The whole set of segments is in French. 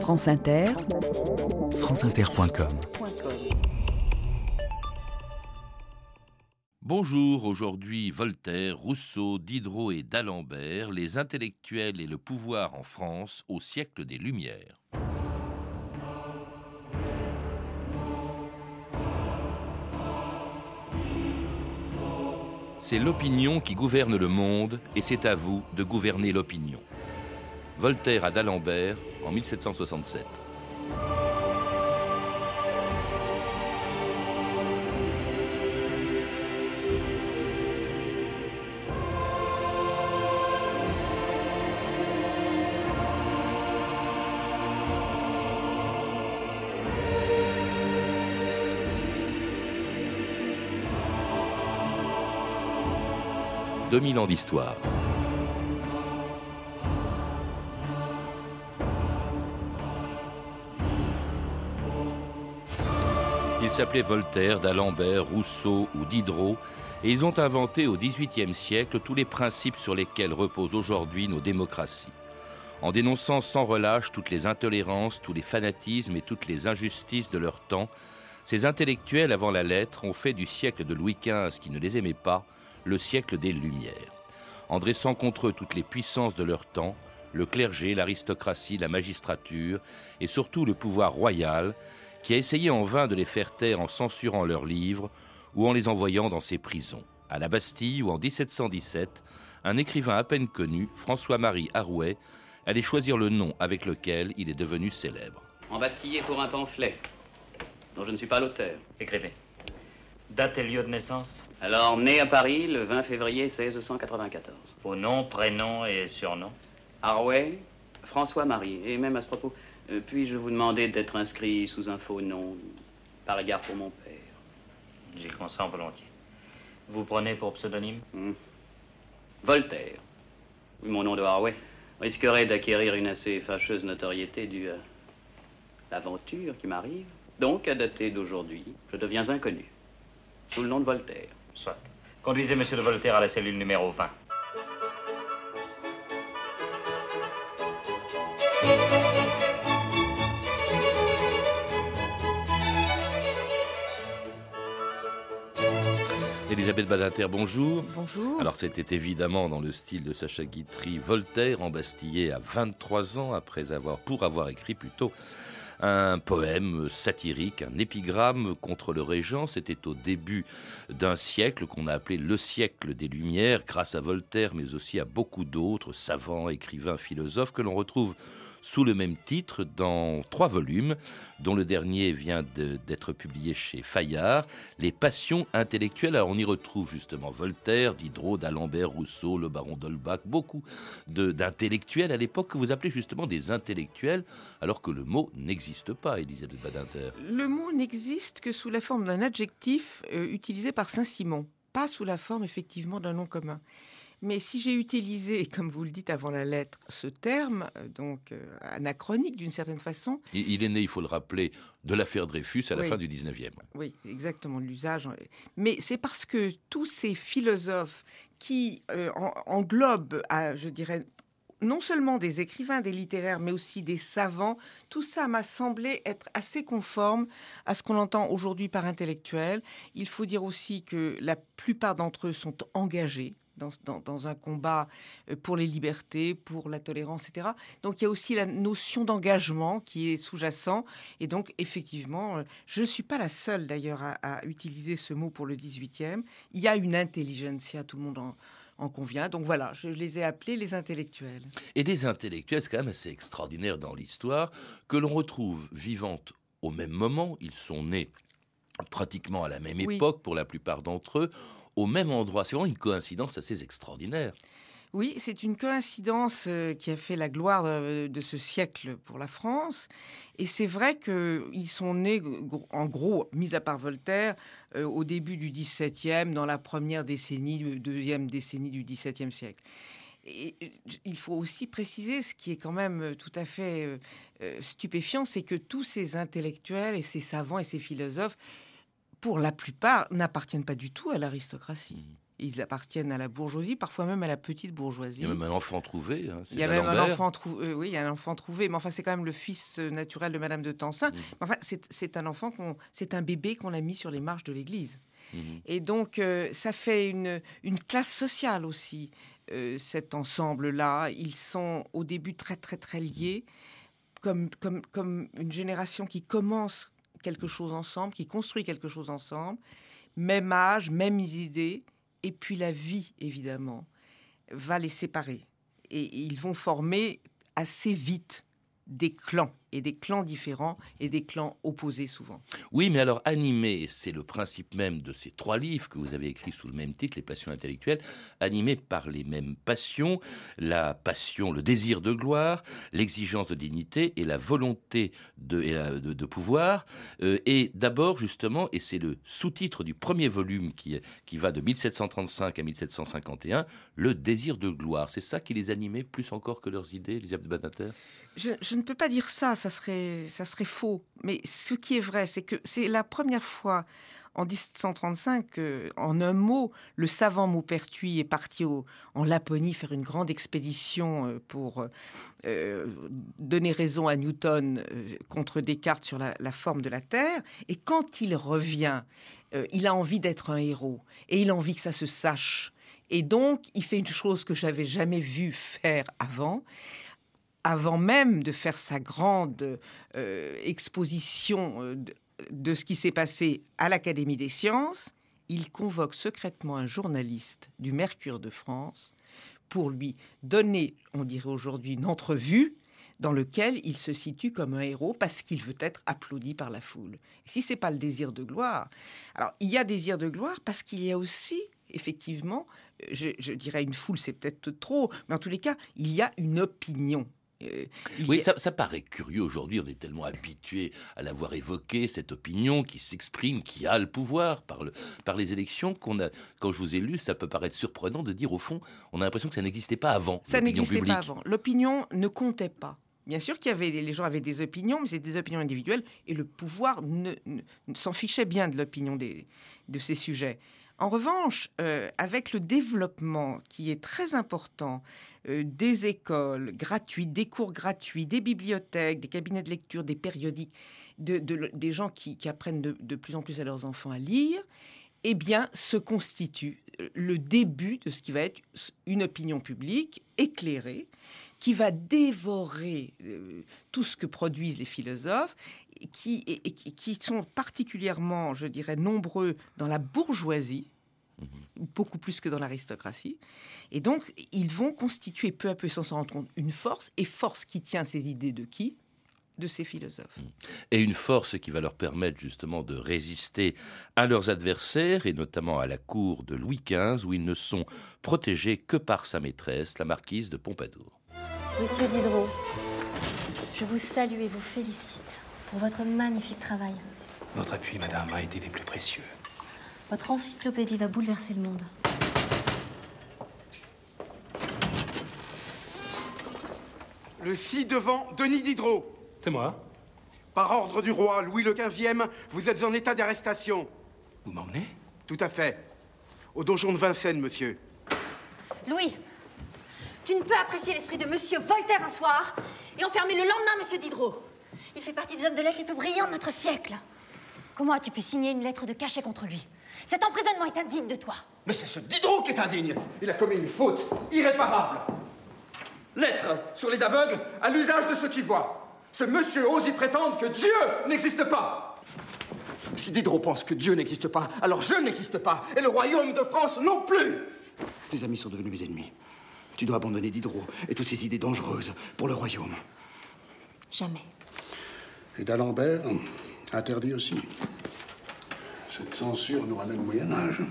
France Inter, franceinter.com Bonjour, aujourd'hui Voltaire, Rousseau, Diderot et d'Alembert, les intellectuels et le pouvoir en France au siècle des Lumières. C'est l'opinion qui gouverne le monde et c'est à vous de gouverner l'opinion. Voltaire à d'Alembert en 1767. 2000 ans d'histoire. Ils s'appelaient Voltaire, d'Alembert, Rousseau ou Diderot, et ils ont inventé au XVIIIe siècle tous les principes sur lesquels reposent aujourd'hui nos démocraties. En dénonçant sans relâche toutes les intolérances, tous les fanatismes et toutes les injustices de leur temps, ces intellectuels avant la lettre ont fait du siècle de Louis XV, qui ne les aimait pas, le siècle des Lumières, en dressant contre eux toutes les puissances de leur temps, le clergé, l'aristocratie, la magistrature, et surtout le pouvoir royal, qui a essayé en vain de les faire taire en censurant leurs livres ou en les envoyant dans ses prisons. À la Bastille, où en 1717, un écrivain à peine connu, François-Marie Arouet, allait choisir le nom avec lequel il est devenu célèbre. Embastillé pour un pamphlet, dont je ne suis pas l'auteur. Écrivez. Date et lieu de naissance alors, né à Paris le 20 février 1614. Au nom, prénom et surnom Arouet, François-Marie. Et même à ce propos, euh, puis-je vous demander d'être inscrit sous un faux nom, par égard pour mon père J'y consens volontiers. Vous prenez pour pseudonyme hmm. Voltaire. Oui, mon nom de Harouet risquerait d'acquérir une assez fâcheuse notoriété due à l'aventure qui m'arrive. Donc, à dater d'aujourd'hui, je deviens inconnu, sous le nom de Voltaire. Soit. Conduisez Monsieur de Voltaire à la cellule numéro 20. Elisabeth Badinter, bonjour. Bonjour. Alors c'était évidemment dans le style de Sacha Guitry, Voltaire embastillé à 23 ans après avoir, pour avoir écrit plutôt un poème satirique, un épigramme contre le régent. C'était au début d'un siècle qu'on a appelé le siècle des Lumières, grâce à Voltaire, mais aussi à beaucoup d'autres savants, écrivains, philosophes que l'on retrouve sous le même titre dans trois volumes, dont le dernier vient d'être publié chez Fayard, Les passions intellectuelles. Alors on y retrouve justement Voltaire, Diderot, d'Alembert, Rousseau, le baron d'Holbach, beaucoup d'intellectuels à l'époque que vous appelez justement des intellectuels, alors que le mot n'existe pas, Elisabeth Badinter. Le mot n'existe que sous la forme d'un adjectif euh, utilisé par Saint-Simon, pas sous la forme effectivement d'un nom commun. Mais si j'ai utilisé, comme vous le dites avant la lettre, ce terme, euh, donc euh, anachronique d'une certaine façon. Il, est né, il faut le rappeler, de l'affaire Dreyfus à la fin du 19e. Oui, exactement, l'usage. Mais c'est parce que tous ces philosophes qui euh, englobent, je dirais, non seulement des écrivains, des littéraires, mais aussi des savants, tout ça m'a semblé être assez conforme à ce qu'on entend aujourd'hui par intellectuel. Il faut dire aussi que la plupart d'entre eux sont engagés dans, un combat euh, pour les libertés, pour la tolérance, etc. Donc il y a aussi la notion d'engagement qui est sous-jacent. Et donc effectivement, euh, je ne suis pas la seule d'ailleurs à, utiliser ce mot pour le 18e. Il y a une intelligentsia, tout le monde en, convient. Donc voilà, je les ai appelés les intellectuels. Et des intellectuels, c'est quand même assez extraordinaire dans l'histoire, que l'on retrouve vivantes au même moment. Ils sont nés pratiquement à la même époque pour la plupart d'entre eux au même endroit. C'est vraiment une coïncidence assez extraordinaire. Oui, c'est une coïncidence euh, qui a fait la gloire euh, de ce siècle pour la France. Et c'est vrai qu'ils sont nés, en gros, mis à part Voltaire, euh, au début du XVIIe, dans la première décennie, deuxième décennie du XVIIe siècle. Et il faut aussi préciser ce qui est quand même tout à fait stupéfiant, c'est que tous ces intellectuels et ces savants et ces philosophes pour la plupart, n'appartiennent pas du tout à l'aristocratie. Ils appartiennent à la bourgeoisie, parfois même à la petite bourgeoisie. Il y a même un enfant trouvé. hein, Il y a même un enfant trouvé. oui, il y a un enfant trouvé, mais enfin, c'est quand même le fils euh, naturel de Madame de Tencin. Mm. Mais Enfin, c'est un enfant qu'on, c'est un bébé qu'on a mis sur les marches de l'église. Mhm. Et donc, euh, ça fait une, une classe sociale aussi, euh, cet ensemble-là. Ils sont au début très, très, très liés, comme, comme, comme une génération qui commence quelque chose ensemble, qui construit quelque chose ensemble, même âge, mêmes idées, et puis la vie, évidemment, va les séparer. Et ils vont former assez vite des clans, et des clans différents, et des clans opposés souvent. Oui, mais alors animé, c'est le principe même de ces trois livres que vous avez écrits sous le même titre, Les passions intellectuelles, animés par les mêmes passions, la passion, le désir de gloire, l'exigence de dignité et la volonté de, et la- de- de pouvoir. Euh, et d'abord, justement, et c'est le sous-titre du premier volume qui, qui va de 1735 à 1751, le désir de gloire. C'est ça qui les animait plus encore que leurs idées, Elisabeth Badinter? Je, je ne peux pas dire ça, ça serait, ça serait faux. Mais ce qui est vrai, c'est que c'est la première fois en 1735 que, en un mot, le savant Maupertuis est parti en Laponie faire une grande expédition euh, pour euh, euh, donner raison à Newton contre Descartes sur la, la forme de la Terre. Et quand il revient, il a envie d'être un héros et il a envie que ça se sache. Et donc, il fait une chose que j'avais jamais vu faire avant avant même de faire sa grande euh, exposition euh, de, ce qui s'est passé à l'Académie des sciences, il convoque secrètement un journaliste du Mercure de France pour lui donner, on dirait aujourd'hui, une entrevue dans lequel il se situe comme un héros parce qu'il veut être applaudi par la foule. Et si c'est pas le désir de gloire, alors il y a désir de gloire parce qu'il y a aussi effectivement, je dirais une foule, c'est peut-être trop, mais en tous les cas, il y a une opinion. Euh, Oui, a- ça, ça paraît curieux aujourd'hui. On est tellement habitué à l'avoir évoqué, cette opinion qui s'exprime, qui a le pouvoir par, le, par les élections, qu'on a. Quand je vous ai lu, ça peut paraître surprenant de dire au fond, on a l'impression que ça n'existait pas avant. Ça n'existait pas avant. L'opinion ne comptait pas. Bien sûr qu'il y avait les gens avaient des opinions, mais c'était des opinions individuelles et le pouvoir ne, ne- ne s'en fichait bien de l'opinion de ces sujets. En revanche, euh, avec le développement qui est très important euh, des écoles gratuites, des cours gratuits, des bibliothèques, des cabinets de lecture, des périodiques, de- de- des gens qui, qui apprennent de, de plus en plus à leurs enfants à lire, eh bien, se constitue euh, le début de ce qui va être une opinion publique éclairée, qui va dévorer euh, tout ce que produisent les philosophes, qui, et- et qui- qui sont particulièrement, je dirais, nombreux dans la bourgeoisie, beaucoup plus que dans l'aristocratie. Et donc, ils vont constituer peu à peu, sans s'en rendre compte, une force, et force qui tient ces idées de qui? De ces philosophes. Et une force qui va leur permettre justement de résister à leurs adversaires, et notamment à la cour de Louis XV, où ils ne sont protégés que par sa maîtresse, la marquise de Pompadour. Monsieur Diderot, je vous salue et vous félicite pour votre magnifique travail. Votre appui, madame, a été des plus précieux. Votre encyclopédie va bouleverser le monde. Le ci-devant Denis Diderot. C'est moi Par ordre du roi Louis le XVe, vous êtes en état d'arrestation. Vous m'emmenez? Tout à fait. Au donjon de Vincennes, monsieur. Louis, tu ne peux apprécier l'esprit de Monsieur Voltaire un soir et enfermer le lendemain Monsieur Diderot. Il fait partie des hommes de lettres les plus brillants de notre siècle. Comment as-tu pu signer une lettre de cachet contre lui? Cet emprisonnement est indigne de toi. Mais c'est ce Diderot qui est indigne. Il a commis une faute irréparable. Lettre sur les aveugles à l'usage de ceux qui voient. Ce monsieur ose y prétendre que Dieu n'existe pas. Si Diderot pense que Dieu n'existe pas, alors je n'existe pas, et le royaume de France non plus. Tes amis sont devenus mes ennemis. Tu dois abandonner Diderot et toutes ces idées dangereuses pour le royaume. Jamais. Et d'Alembert, interdit aussi. Cette censure nous ramène au Moyen-Âge.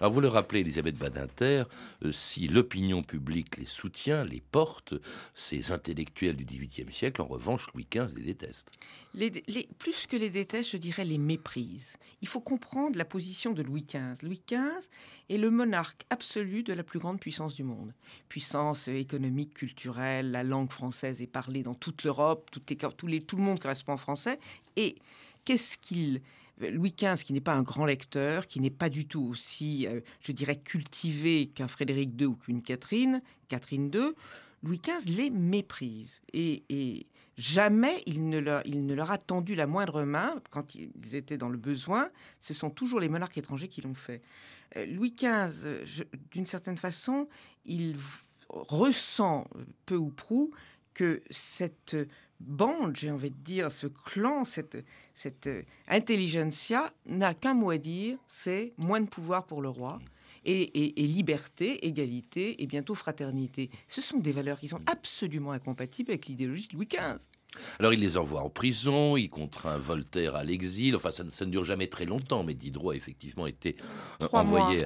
Alors vous le rappelez, Elisabeth Badinter, euh, si l'opinion publique les soutient, les porte, ces intellectuels du XVIIIe siècle, en revanche, Louis XV les déteste. Les, plus que les déteste, je dirais les méprise. Il faut comprendre la position de Louis XV. Louis XV est le monarque absolu de la plus grande puissance du monde. Puissance économique, culturelle, la langue française est parlée dans toute l'Europe, tout, tout le monde correspond en français. Et qu'est-ce qu'il Louis XV, qui n'est pas un grand lecteur, qui n'est pas du tout aussi, euh, je dirais, cultivé qu'un Frédéric II ou qu'une Catherine, Catherine II, Louis XV les méprise. Et, jamais il ne, leur, a tendu la moindre main quand ils étaient dans le besoin. Ce sont toujours les monarques étrangers qui l'ont fait. Euh, Louis XV, d'une certaine façon, il ressent peu ou prou que cette bande, j'ai envie de dire, ce clan, cette, cette intelligentsia n'a qu'un mot à dire, c'est moins de pouvoir pour le roi. Et, liberté, égalité et bientôt fraternité. Ce sont des valeurs qui sont absolument incompatibles avec l'idéologie de Louis XV. Alors il les envoie en prison, il contraint Voltaire à l'exil, enfin ça, ne dure jamais très longtemps, mais Diderot a effectivement été euh, envoyé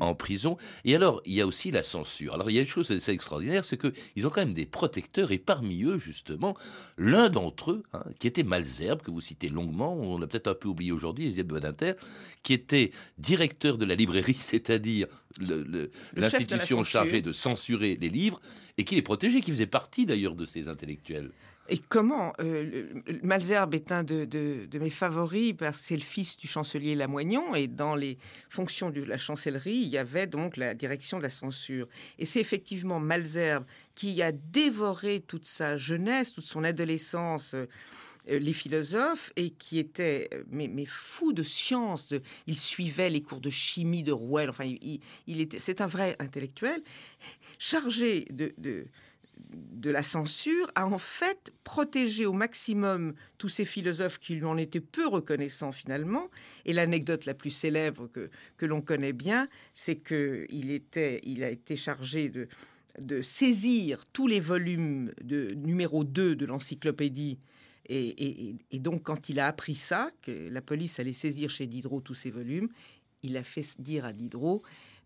en, prison. Et alors il y a aussi la censure. Alors il y a une chose assez extraordinaire, c'est qu'ils ont quand même des protecteurs, et parmi eux justement, l'un d'entre eux, hein, qui était Malzerbe, que vous citez longuement, on l'a peut-être un peu oublié aujourd'hui, Elisabeth Badinter, qui était directeur de la librairie, c'est-à-dire l'institution chargée de censurer les livres, et qui les protégeait, qui faisait partie d'ailleurs de ces intellectuels. Et comment euh, Malzerbe est un de, mes favoris parce que c'est le fils du chancelier Lamoignon et dans les fonctions de la chancellerie, il y avait donc la direction de la censure. Et c'est effectivement Malzerbe qui a dévoré toute sa jeunesse, toute son adolescence. Euh, les philosophes et qui était mais, fou de science. il suivait les cours de chimie de Rouel. Enfin, il, était, c'est un vrai intellectuel chargé de la censure a en fait protégé au maximum tous ces philosophes qui lui en étaient peu reconnaissants finalement. Et l'anecdote la plus célèbre que, que l'on connaît bien, c'est qu'il était, il a été chargé de, de saisir tous les volumes de numéro 2 de l'encyclopédie. Et, et, donc, quand il a appris ça, que la police allait saisir chez Diderot tous ces volumes, il a fait dire à Diderot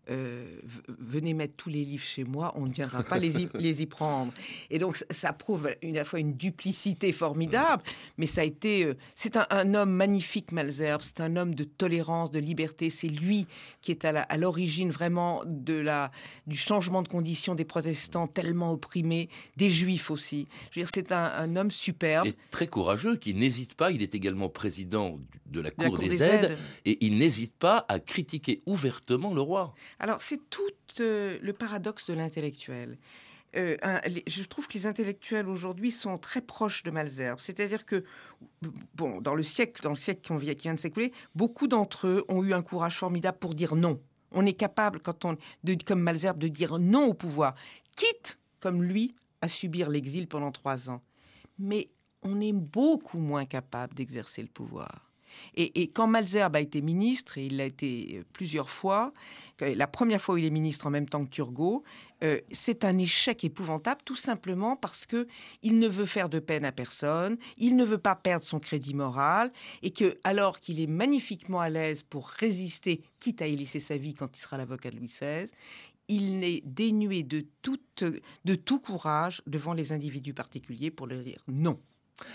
euh, venez mettre tous les livres chez moi, on ne viendra pas les y, les y prendre. Et donc ça, prouve une fois une duplicité formidable, mais ça a été, euh, c'est un, homme magnifique, Malzerbe, c'est un homme de tolérance, de liberté, c'est lui qui est à l'origine vraiment de la, du changement de condition des protestants tellement opprimés, des juifs aussi. Je veux dire, c'est un, homme superbe. Et très courageux, qui n'hésite pas, il est également président de la Cour, des, aides, et il n'hésite pas à critiquer ouvertement le roi. Alors, c'est tout euh, le paradoxe de l'intellectuel. Euh, je trouve que les intellectuels aujourd'hui sont très proches de Malzerbe. C'est-à-dire que, bon, dans le siècle, dans le siècle qui, vient, de s'écouler, beaucoup d'entre eux ont eu un courage formidable pour dire non. On est capable, quand on, de, comme Malzerbe, de dire non au pouvoir, quitte, comme lui, à subir l'exil pendant trois ans. Mais on est beaucoup moins capable d'exercer le pouvoir. Et, quand Malzerbe a été ministre, et il l'a été euh, plusieurs fois, la première fois où il est ministre en même temps que Turgot, euh, c'est un échec épouvantable, tout simplement parce que il ne veut faire de peine à personne, il ne veut pas perdre son crédit moral, et que alors qu'il est magnifiquement à l'aise pour résister, quitte à y laisser sa vie quand il sera l'avocat de Louis XVI, il n'est dénué de de tout courage devant les individus particuliers pour leur dire non.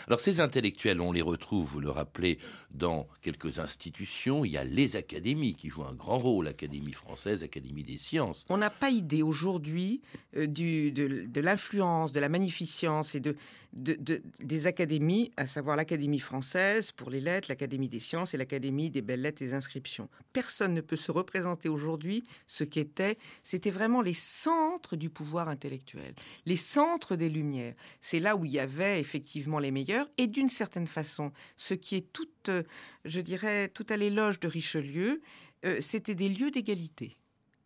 Alors ces intellectuels, on les retrouve, vous le rappelez, dans quelques institutions. Il y a les académies qui jouent un grand rôle, l'Académie française, l'Académie des sciences. On n'a pas idée aujourd'hui euh, de l'influence, de la magnificence et de, des académies, à savoir l'Académie française pour les lettres, l'Académie des sciences et l'Académie des belles lettres et des inscriptions. Personne ne peut se représenter aujourd'hui ce qu'était, c'était vraiment les centres du pouvoir intellectuel, les centres des Lumières. C'est là où il y avait effectivement les et d'une certaine façon, ce qui est tout, euh, je dirais, tout à l'éloge de Richelieu, euh, c'était des lieux d'égalité.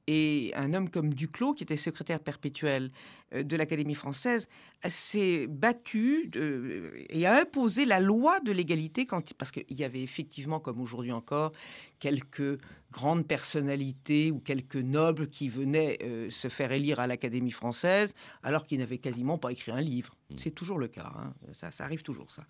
Et un homme comme Duclos, qui était secrétaire perpétuel de l'Académie française, s'est battu et a imposé la loi de l'égalité quand, parce qu'il y avait effectivement, comme aujourd'hui encore, quelques grandes personnalités ou quelques nobles qui venaient euh, se faire élire à l'Académie française alors qu'ils n'avaient quasiment pas écrit un livre. Mmh. C'est toujours le cas, hein. ça, ça arrive toujours ça.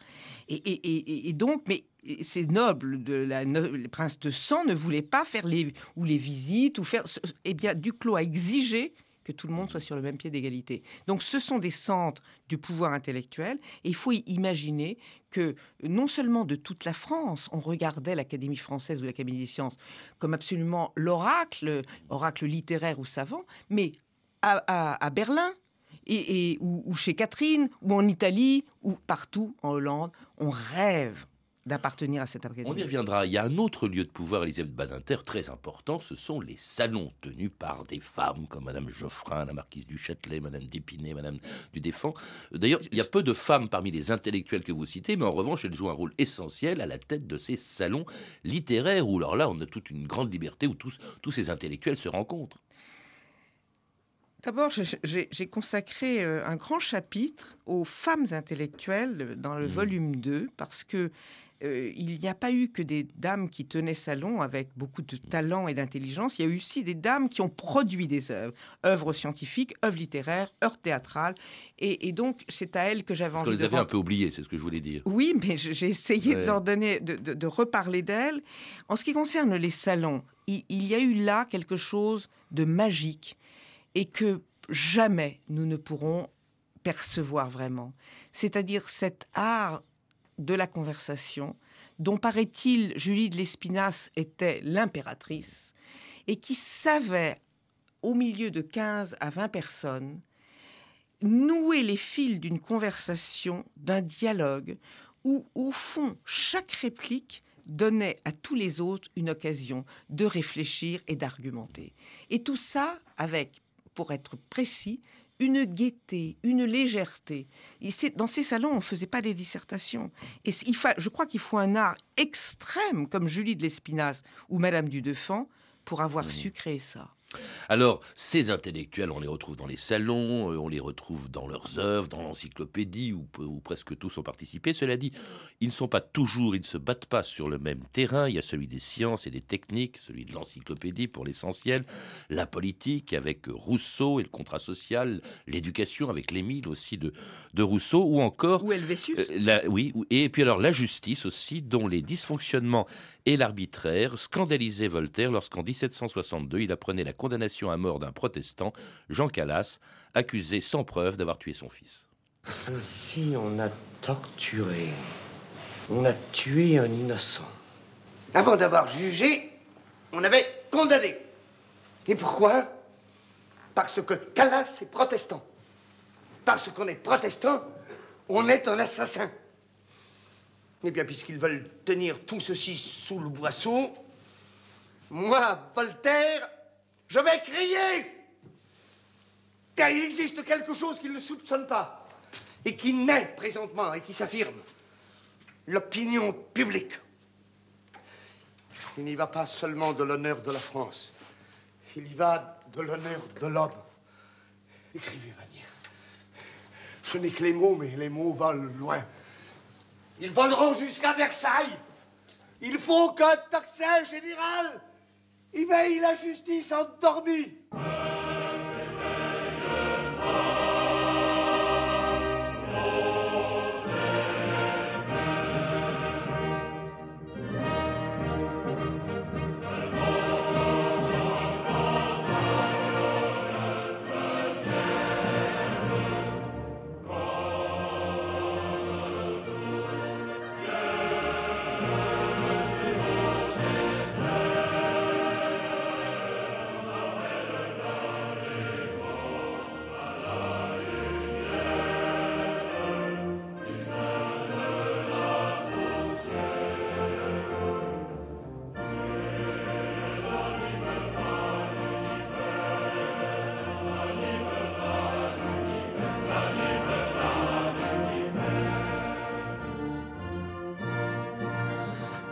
Et, donc, mais ces nobles, de la, les princes de sang, ne voulaient pas faire les, ou les visites ou faire. Eh bien, Duclos a exigé que tout le monde soit sur le même pied d'égalité. Donc ce sont des centres du pouvoir intellectuel et il faut imaginer que non seulement de toute la France, on regardait l'Académie française ou l'Académie des sciences comme absolument l'oracle, oracle littéraire ou savant, mais à, Berlin, et, ou, chez Catherine, ou en Italie, ou partout en Hollande, on rêve d'appartenir à cette académie. On y reviendra. Il y a un autre lieu de pouvoir, Elisabeth Bazinter, très important. Ce sont les salons tenus par des femmes comme Madame Geoffrin, la marquise du Châtelet, Madame d'Épinay, Madame du Défend. D'ailleurs, il y a peu de femmes parmi les intellectuels que vous citez, mais en revanche, elles jouent un rôle essentiel à la tête de ces salons littéraires où, alors là, on a toute une grande liberté où tous, tous ces intellectuels se rencontrent. D'abord, j'ai consacré euh, un grand chapitre aux femmes intellectuelles dans le mmh. volume 2 parce que euh, il n'y a pas eu que des dames qui tenaient salon avec beaucoup de talent et d'intelligence. Il y a eu aussi des dames qui ont produit des œuvres, œuvres scientifiques, œuvres littéraires, œuvres théâtrales. Et, donc, c'est à elles que j'avais envie de. Parce que les avez un peu oubliées, c'est ce que je voulais dire. Oui, mais j'ai essayé de leur donner, de, reparler d'elles. En ce qui concerne les salons, il y a eu là quelque chose de magique et que jamais nous ne pourrons percevoir vraiment. C'est-à-dire cet art de la conversation dont paraît-il Julie de l'Espinasse était l'impératrice et qui savait au milieu de 15 à 20 personnes nouer les fils d'une conversation, d'un dialogue où au fond chaque réplique donnait à tous les autres une occasion de réfléchir et d'argumenter. Et tout ça avec pour être précis, une gaieté, une légèreté. dans ces salons, on ne faisait pas des dissertations. Et il je crois qu'il faut un art extrême, comme Julie de l'Espinasse ou Madame du Deffand, pour avoir mmh. su créer ça. Alors, ces intellectuels, on les retrouve dans les salons, euh, on les retrouve dans leurs œuvres, dans l'encyclopédie, où, presque tous ont participé. Cela dit, ils ne sont pas toujours, ils ne se battent pas sur le même terrain. Il y a celui des sciences et des techniques, celui de l'encyclopédie pour l'essentiel, la politique avec Rousseau et le contrat social, l'éducation avec l'Émile aussi de, de Rousseau, ou encore... Ou Helvétius. Euh, oui, et puis alors la justice aussi, dont les dysfonctionnements et l'arbitraire scandalisaient Voltaire lorsqu'en 1762, il apprenait la condamnation à mort d'un protestant, Jean Calas, accusé sans preuve d'avoir tué son fils. Ainsi, on a torturé, on a tué un innocent. Avant d'avoir jugé, on avait condamné. Et pourquoi? Parce que Calas est protestant. Parce qu'on est protestant, on est un assassin. Eh bien, puisqu'ils veulent tenir tout ceci sous le boisseau, moi, Voltaire, je vais crier Car il existe quelque chose qu'ils ne soupçonnent pas et qui naît présentement et qui s'affirme. L'opinion publique. Il n'y va pas seulement de l'honneur de la France. Il y va de l'honneur de l'homme. Écrivez, Vanier. Je n'ai que les mots, mais les mots volent loin. Ils voleront jusqu'à Versailles. Il faut qu'un tocsin général il veille la justice endormie.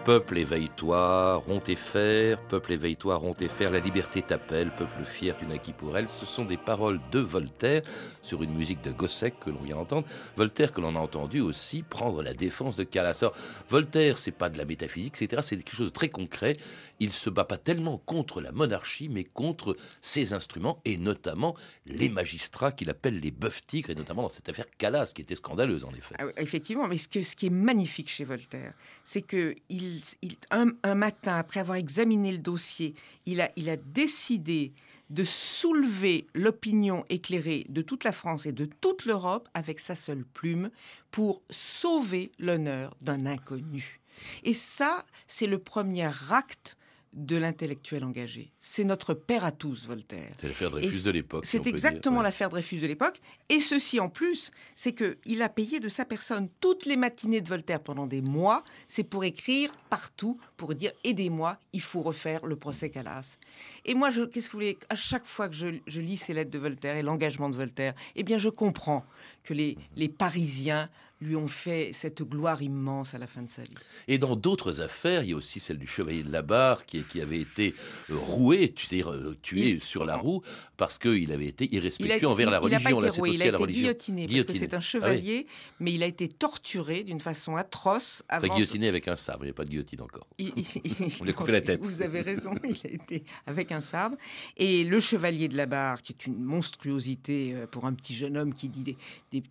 Peuple éveille-toi, rompt tes fers, peuple éveille-toi, rompt tes fers, la liberté t'appelle, peuple fier, tu naquis pour elle. Ce sont des paroles de Voltaire sur une musique de Gossec que l'on vient d'entendre. Voltaire que l'on a entendu aussi prendre la défense de Calas. Voltaire, c'est pas de la métaphysique, etc. C'est quelque chose de très concret. Il se bat pas tellement contre la monarchie, mais contre ses instruments et notamment les magistrats qu'il appelle les bœufs tigres, et notamment dans cette affaire Calas, qui était scandaleuse en effet. Ah effectivement, mais ce, que, ce qui est magnifique chez Voltaire, c'est que il un, matin, après avoir examiné le dossier, il a, il a décidé de soulever l'opinion éclairée de toute la France et de toute l'Europe avec sa seule plume pour sauver l'honneur d'un inconnu. Et ça, c'est le premier acte de l'intellectuel engagé. C'est notre père à tous, Voltaire. C'est l'affaire Dreyfus de l'époque. C'est exactement. Ouais. l'affaire Dreyfus de l'époque. Et ceci en plus, c'est qu'il a payé de sa personne toutes les matinées de Voltaire pendant des mois. C'est pour écrire partout, pour dire aidez-moi, il faut refaire le procès Calas. Et moi, qu'est-ce que vous voulez À chaque fois que je, je lis ces lettres de Voltaire et l'engagement de Voltaire, eh bien, je comprends que les, les Parisiens lui ont fait cette gloire immense à la fin de sa vie. Et dans d'autres affaires, il y a aussi celle du chevalier de la barre qui, qui avait été euh, roué, euh, tué sur la roue parce qu'il avait été irrespectueux envers la il a pas religion. été Là, roué, aussi il a à la été religion. guillotiné, parce que c'est un Ah oui. chevalier, mais il a été torturé d'une façon atroce Enfin, avant. guillotiné avec un sabre, il n'y a pas de guillotine encore. On lui a coupé la tête. Vous avez raison, il a été avec un sabre. Et le chevalier de la barre, qui est une monstruosité euh, pour un petit jeune homme qui dit des, des-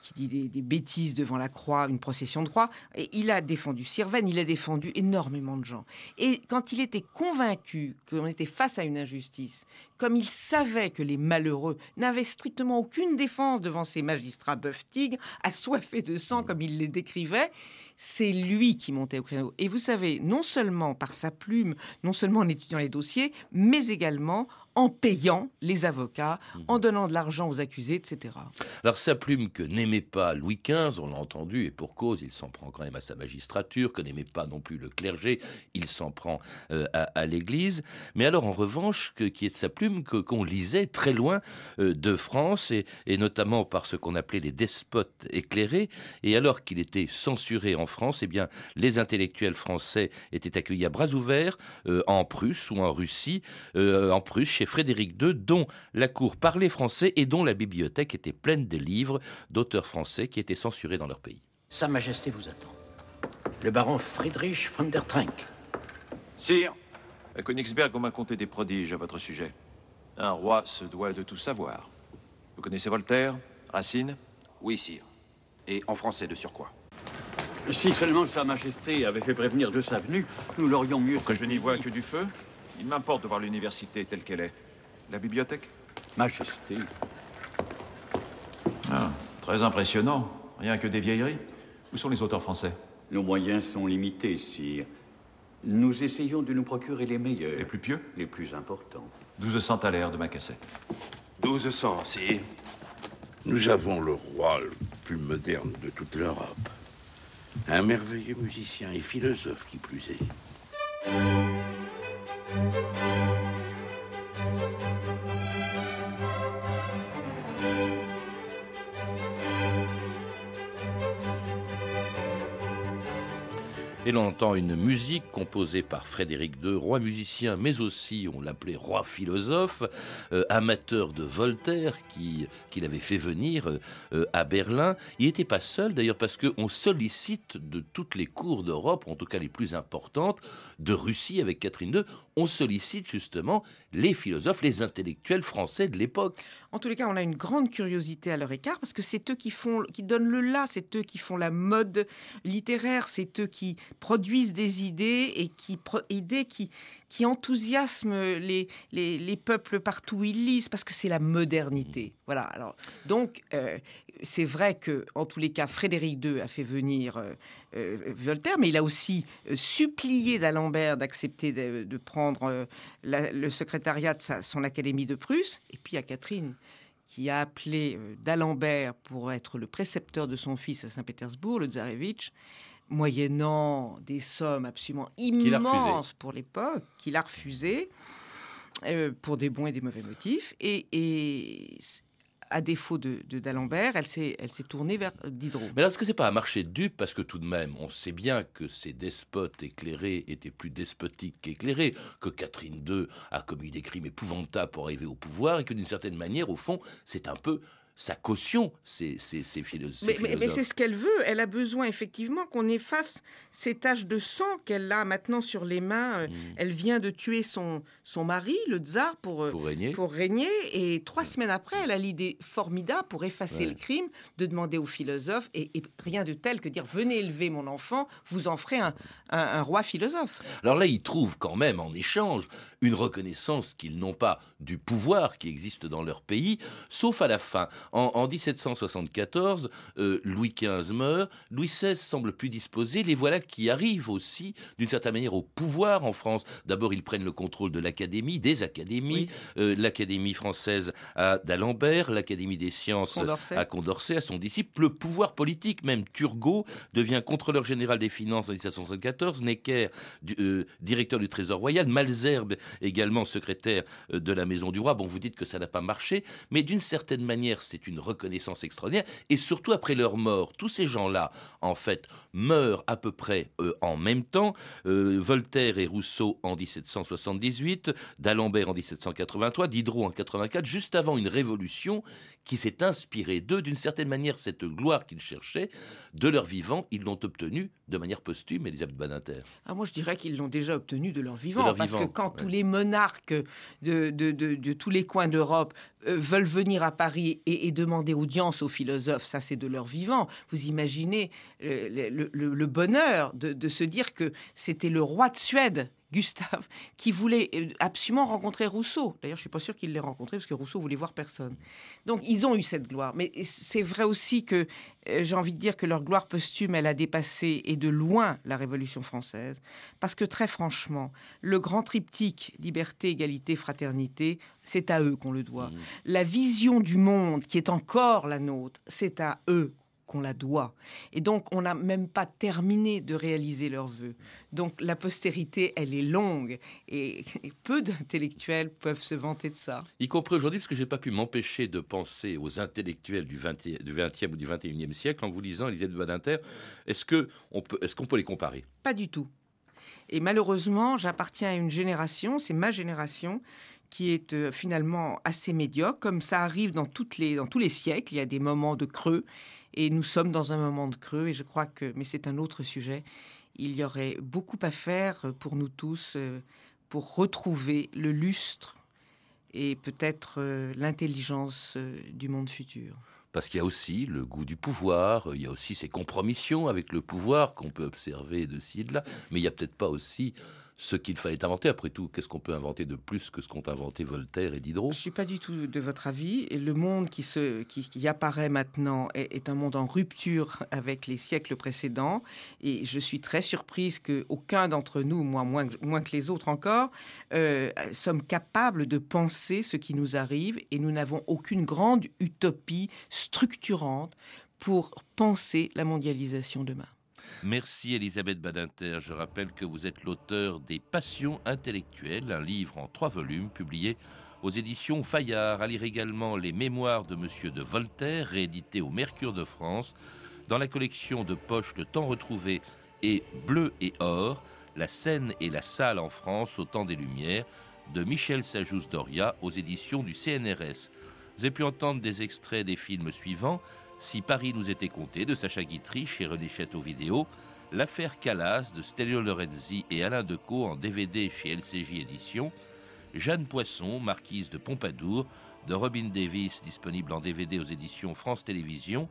qui dit des, bêtises devant la croix, une procession de croix, et il a défendu Sirven, il a défendu énormément de gens. Et quand il était convaincu qu'on était face à une injustice, comme il savait que les malheureux n'avaient strictement aucune défense devant ces magistrats bœufs-tigres, assoiffés de sang comme il les décrivait, c'est lui qui montait au créneau. Et vous savez, non seulement par sa plume, non seulement en étudiant les dossiers, mais également en payant les avocats, en donnant de l'argent aux accusés, etc. Alors sa plume que n'aimait pas Louis XV, on l'a entendu, et pour cause, il s'en prend quand même à sa magistrature, que n'aimait pas non plus le clergé, il s'en prend euh, à, à l'Église. Mais alors en revanche, que, qui est de sa plume que- qu'on lisait très loin euh, de France, et, et notamment par ce qu'on appelait les despotes éclairés. Et alors qu'il était censuré en France, eh bien les intellectuels français étaient accueillis à bras ouverts euh, en Prusse ou en Russie, euh, en Prusse chez Frédéric II, dont la cour parlait français et dont la bibliothèque était pleine de livres d'auteurs français qui étaient censurés dans leur pays. Sa Majesté vous attend. Le baron Friedrich von der Trenck. Sire, à Königsberg, on m'a conté des prodiges à votre sujet. Un roi se doit de tout savoir. Vous connaissez Voltaire Racine? Oui, sire. Et en français de surcroît. Si seulement Sa Majesté avait fait prévenir de sa venue, nous l'aurions mieux. Que je n'y vois que du feu Il m'importe de voir l'université telle qu'elle est. La bibliothèque? Majesté. Ah, très impressionnant. Rien que des vieilleries. Où sont les auteurs français? Nos moyens sont limités, sire. Nous essayons de nous procurer les meilleurs. Les plus pieux? Les plus importants. 1200 thalers de ma cassette. 1200, sire. Nous avons le roi le plus moderne de toute l'Europe. Un merveilleux musicien et philosophe qui plus est. Et entend une musique composée par Frédéric II, roi musicien, mais aussi, on l'appelait roi philosophe, euh, amateur de Voltaire, qui qu'il avait fait venir euh, euh, à Berlin. Il n'était pas seul, d'ailleurs, parce qu'on sollicite de toutes les cours d'Europe, en tout cas les plus importantes, de Russie avec Catherine II, on sollicite justement les philosophes, les intellectuels français de l'époque. En tous les cas, on a une grande curiosité à leur écart parce que c'est eux qui font, qui donnent le là, c'est eux qui font la mode littéraire, c'est eux qui produisent des idées et qui idées qui qui enthousiasment les, les, les peuples partout où ils lisent parce que c'est la modernité. Voilà. Alors donc euh, c'est vrai que en tous les cas, Frédéric II a fait venir euh, euh, Voltaire, mais il a aussi supplié d'Alembert d'accepter de, de prendre la- le secrétariat de sa- son académie de Prusse. Et puis il y a Catherine qui a appelé d'Alembert pour être le précepteur de son fils à Saint-Pétersbourg, le tsarevitch, moyennant des sommes absolument immenses pour l'époque, qu'il a refusé euh, pour des bons et des mauvais motifs. Et, et à défaut de d'Alembert, elle s'est elle s'est tournée vers Diderot. Mais est-ce que c'est pas un marché de dupes Parce que tout de même, on sait bien que ces despotes éclairés étaient plus despotiques qu'éclairés, que Catherine II a commis des crimes épouvantables pour arriver au pouvoir, et que d'une certaine manière, au fond, c'est un peu sa caution, ces, ces, ces philo- ces Mais, mais- mais philosophes. c'est ce qu'elle veut. Elle a besoin effectivement qu'on efface ces taches de sang qu'elle a maintenant sur les mains. Euh, Elle vient de tuer son, son mari, le tsar, pour, euh, Mm. Pour régner. pour régner. Et trois semaines après, elle a l'idée formidable pour effacer Ouais. le crime, de demander aux philosophes, et, et rien de tel que dire venez élever mon enfant, vous en ferez un, un- un roi philosophe. Alors là, ils trouvent quand même en échange une reconnaissance qu'ils n'ont pas du pouvoir qui existe dans leur pays, sauf à la fin. En, 1774, euh, Louis XV meurt, Louis XVI semble plus disposé, les voilà qui arrivent aussi, d'une certaine manière, au pouvoir en France. D'abord, ils prennent le contrôle de l'Académie, des académies, euh, l'Académie française à d'Alembert, l'Académie des sciences à Condorcet, à son disciple. Le pouvoir politique, même Turgot, devient contrôleur général des finances en 1774, Necker, euh, directeur du Trésor royal, Malzerbe également secrétaire de la Maison du Roi. Bon, vous dites que ça n'a pas marché, mais d'une certaine manière, c'est une reconnaissance extraordinaire. Et surtout après leur mort, tous ces gens-là, en fait, meurent à peu près euh, en même temps. Euh, Voltaire et Rousseau en 1778, d'Alembert en 1783, Diderot en 84, juste avant une révolution qui s'est inspirée d'eux. D'une certaine manière, cette gloire qu'ils cherchaient, de leur vivant, ils l'ont obtenue de manière posthume, Elisabeth Badinter. Ah, moi, je dirais qu'ils l'ont déjà obtenue de leur vivant. parce que quand tous les monarques de, de, de, tous les coins d'Europe veulent venir à Paris et, demander audience aux philosophes, ça c'est de leur vivant. Vous imaginez le, le bonheur de, se dire que c'était le roi de Suède Gustave, qui voulait euh, absolument rencontrer Rousseau. D'ailleurs, je suis pas sûr qu'il l'ait rencontré parce que Rousseau voulait voir personne. Donc, ils ont eu cette gloire. Mais c'est vrai aussi que euh, j'ai envie de dire que leur gloire posthume, elle a dépassé et de loin la Révolution française. Parce que très franchement, le grand triptyque liberté, égalité, fraternité, c'est à eux qu'on le doit. Mmh. La vision du monde qui est encore la nôtre, c'est à eux qu'on la doit. Et donc, on n'a même pas terminé de réaliser leurs vœux. Donc, la postérité, elle est longue et, peu d'intellectuels peuvent se vanter de ça. Y compris aujourd'hui, parce que je n'ai pas pu m'empêcher de penser aux intellectuels du 20e, du 20e ou du 21e siècle en vous lisant Elisabeth Badinter. Est-ce qu'on peut, est qu'on peut les comparer? Pas du tout. Et malheureusement, j'appartiens à une génération, c'est ma génération, qui est euh, finalement assez médiocre, comme ça arrive dans, toutes les, dans tous les siècles. Il y a des moments de creux et nous sommes dans un moment de creux et je crois que, mais c'est un autre sujet, il y aurait beaucoup à faire pour nous tous euh, pour retrouver le lustre et peut-être euh, l'intelligence euh, du monde futur. Parce qu'il y a aussi le goût du pouvoir, il y a aussi ces compromissions avec le pouvoir qu'on peut observer de ci et de là, mais il n'y a peut-être pas aussi ce qu'il fallait inventer. Après tout, qu'est-ce qu'on peut inventer de plus que ce qu'ont inventé Voltaire et Diderot? Je ne suis pas du tout de votre avis. Le monde qui, apparaît maintenant est, un monde en rupture avec les siècles précédents. Et je suis très surprise qu'aucun d'entre nous, moi moins, moins, que les autres encore, euh, sommes capables de penser ce qui nous arrive. Et nous n'avons aucune grande utopie structurante pour penser la mondialisation demain. Merci Elisabeth Badinter. Je rappelle que vous êtes l'auteur des Passions intellectuelles, un livre en trois volumes publié aux éditions Fayard. À lire également les Mémoires de Monsieur de Voltaire, réédité au Mercure de France, dans la collection de poches Le Temps retrouvé et Bleu et Or, La scène et la salle en France au temps des Lumières, de Michel Sajous Doria aux éditions du CNRS. Vous avez pu entendre des extraits des films suivants si Paris nous était compté de Sacha Guitry chez René Château Vidéo, L'affaire Calas de Stelio Lorenzi et Alain Decaux en DVD chez LCJ Éditions, Jeanne Poisson, marquise de Pompadour, de Robin Davis, disponible en DVD aux éditions France Télévisions,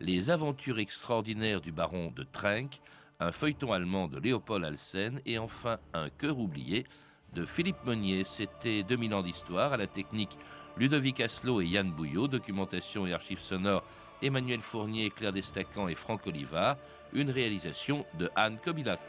Les aventures extraordinaires du baron de Trenck, un feuilleton allemand de Léopold Alsen et enfin Un cœur oublié de Philippe Meunier. C'était 2000 ans d'histoire à la technique Ludovic Asselot et Yann Bouillot, documentation et archives sonores Emmanuel Fournier, Claire Destacan et Franck Olivard, une réalisation de Anne Kobilac.